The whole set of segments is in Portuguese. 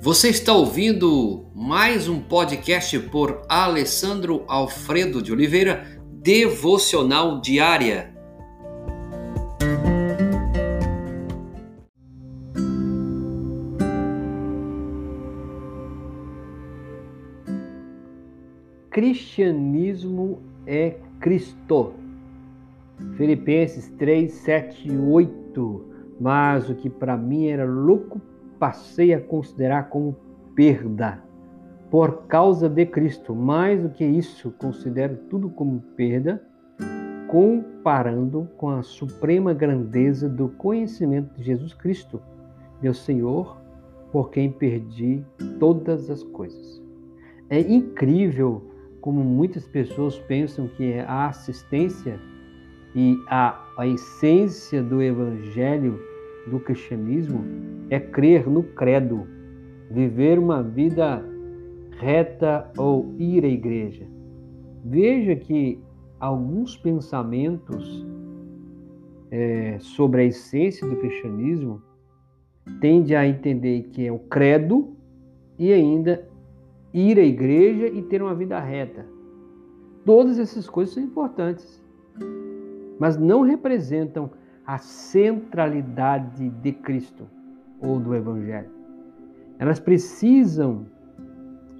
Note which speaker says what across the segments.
Speaker 1: Você está ouvindo mais um podcast por Alessandro Alfredo de Oliveira, Devocional Diária.
Speaker 2: Cristianismo é Cristo. Filipenses 3, 7 e 8. Mas o que para mim era louco, passei a considerar como perda por causa de Cristo. Mais do que isso, considero tudo como perda, comparando com a suprema grandeza do conhecimento de Jesus Cristo, meu Senhor, por quem perdi todas as coisas. É incrível como muitas pessoas pensam que a assistência e a, a essência do Evangelho do cristianismo é crer no credo, viver uma vida reta ou ir à igreja. Veja que alguns pensamentos é, sobre a essência do cristianismo tende a entender que é o credo e ainda ir à igreja e ter uma vida reta. Todas essas coisas são importantes, mas não representam a centralidade de Cristo ou do Evangelho. Elas precisam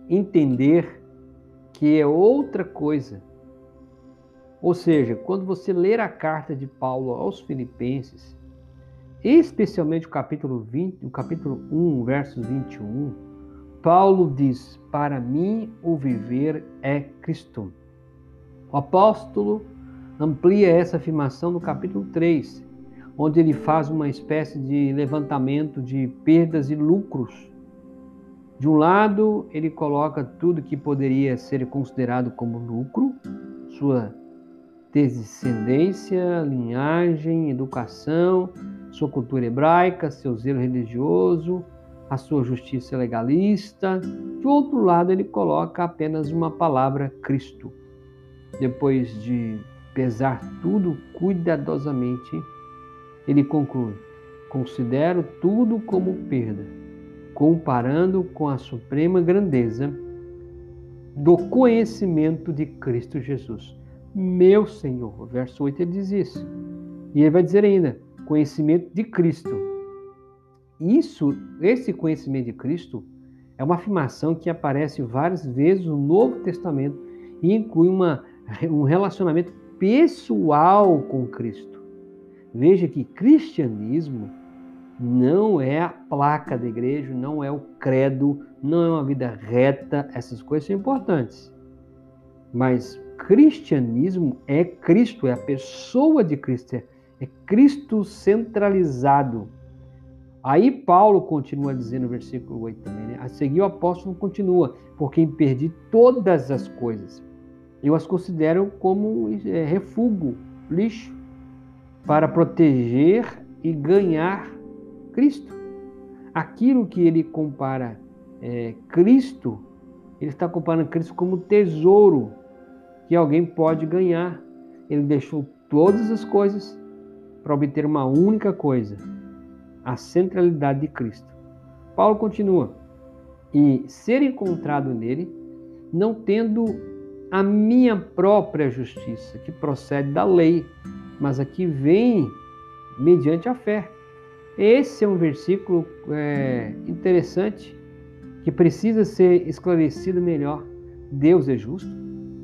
Speaker 2: entender que é outra coisa. Ou seja, quando você ler a carta de Paulo aos Filipenses, especialmente o capítulo 20, o capítulo 1, versos 21, Paulo diz: Para mim o viver é Cristo. O apóstolo amplia essa afirmação no capítulo 3, onde ele faz uma espécie de levantamento de perdas e lucros. De um lado, ele coloca tudo que poderia ser considerado como lucro, sua descendência, linhagem, educação, sua cultura hebraica, seu zelo religioso, a sua justiça legalista. De outro lado, ele coloca apenas uma palavra Cristo. Depois de pesar tudo cuidadosamente, ele conclui: considero tudo como perda, comparando com a suprema grandeza do conhecimento de Cristo Jesus, meu Senhor. Verso 8 ele diz isso. E ele vai dizer ainda: conhecimento de Cristo isso, esse conhecimento de Cristo é uma afirmação que aparece várias vezes no Novo Testamento e inclui uma, um relacionamento pessoal com Cristo. Veja que cristianismo não é a placa da igreja, não é o credo, não é uma vida reta, essas coisas são importantes. Mas cristianismo é Cristo, é a pessoa de Cristo, é, é Cristo centralizado. Aí Paulo continua dizendo no versículo 8 também, né? A seguir o apóstolo continua, porque perdi todas as coisas. Eu as considero como é, refúgio, lixo, para proteger e ganhar Cristo. Aquilo que ele compara é, Cristo, ele está comparando Cristo como tesouro que alguém pode ganhar. Ele deixou todas as coisas para obter uma única coisa, a centralidade de Cristo. Paulo continua: e ser encontrado nele, não tendo a minha própria justiça, que procede da lei, mas aqui vem mediante a fé. Esse é um versículo é, interessante que precisa ser esclarecido melhor. Deus é justo,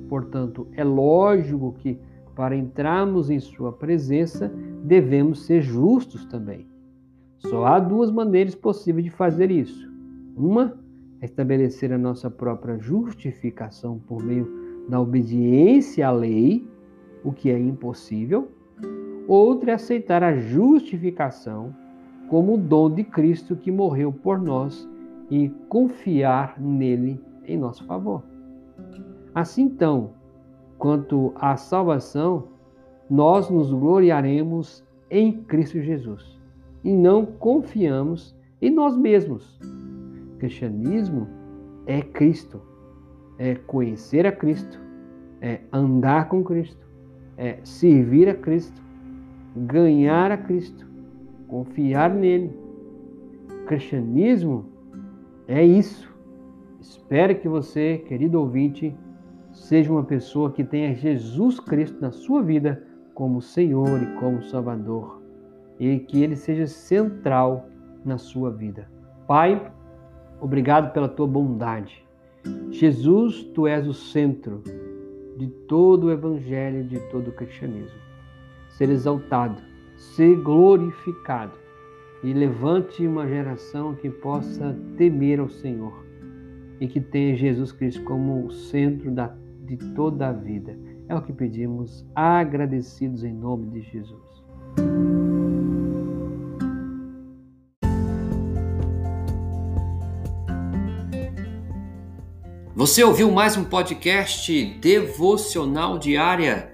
Speaker 2: portanto, é lógico que para entrarmos em Sua presença devemos ser justos também. Só há duas maneiras possíveis de fazer isso. Uma é estabelecer a nossa própria justificação por meio da obediência à lei, o que é impossível. Outra é aceitar a justificação como o dom de Cristo que morreu por nós e confiar nele em nosso favor. Assim então, quanto à salvação, nós nos gloriaremos em Cristo Jesus e não confiamos em nós mesmos. O cristianismo é Cristo, é conhecer a Cristo, é andar com Cristo, é servir a Cristo, ganhar a Cristo, confiar nele. O cristianismo É isso. Espero que você, querido ouvinte, seja uma pessoa que tenha Jesus Cristo na sua vida como Senhor e como Salvador, e que ele seja central na sua vida. Pai, obrigado pela tua bondade. Jesus, tu és o centro de todo o evangelho, de todo o cristianismo. Ser exaltado, ser glorificado e levante uma geração que possa temer ao Senhor e que tenha Jesus Cristo como o centro da, de toda a vida. É o que pedimos, agradecidos em nome de Jesus.
Speaker 1: Você ouviu mais um podcast devocional diária?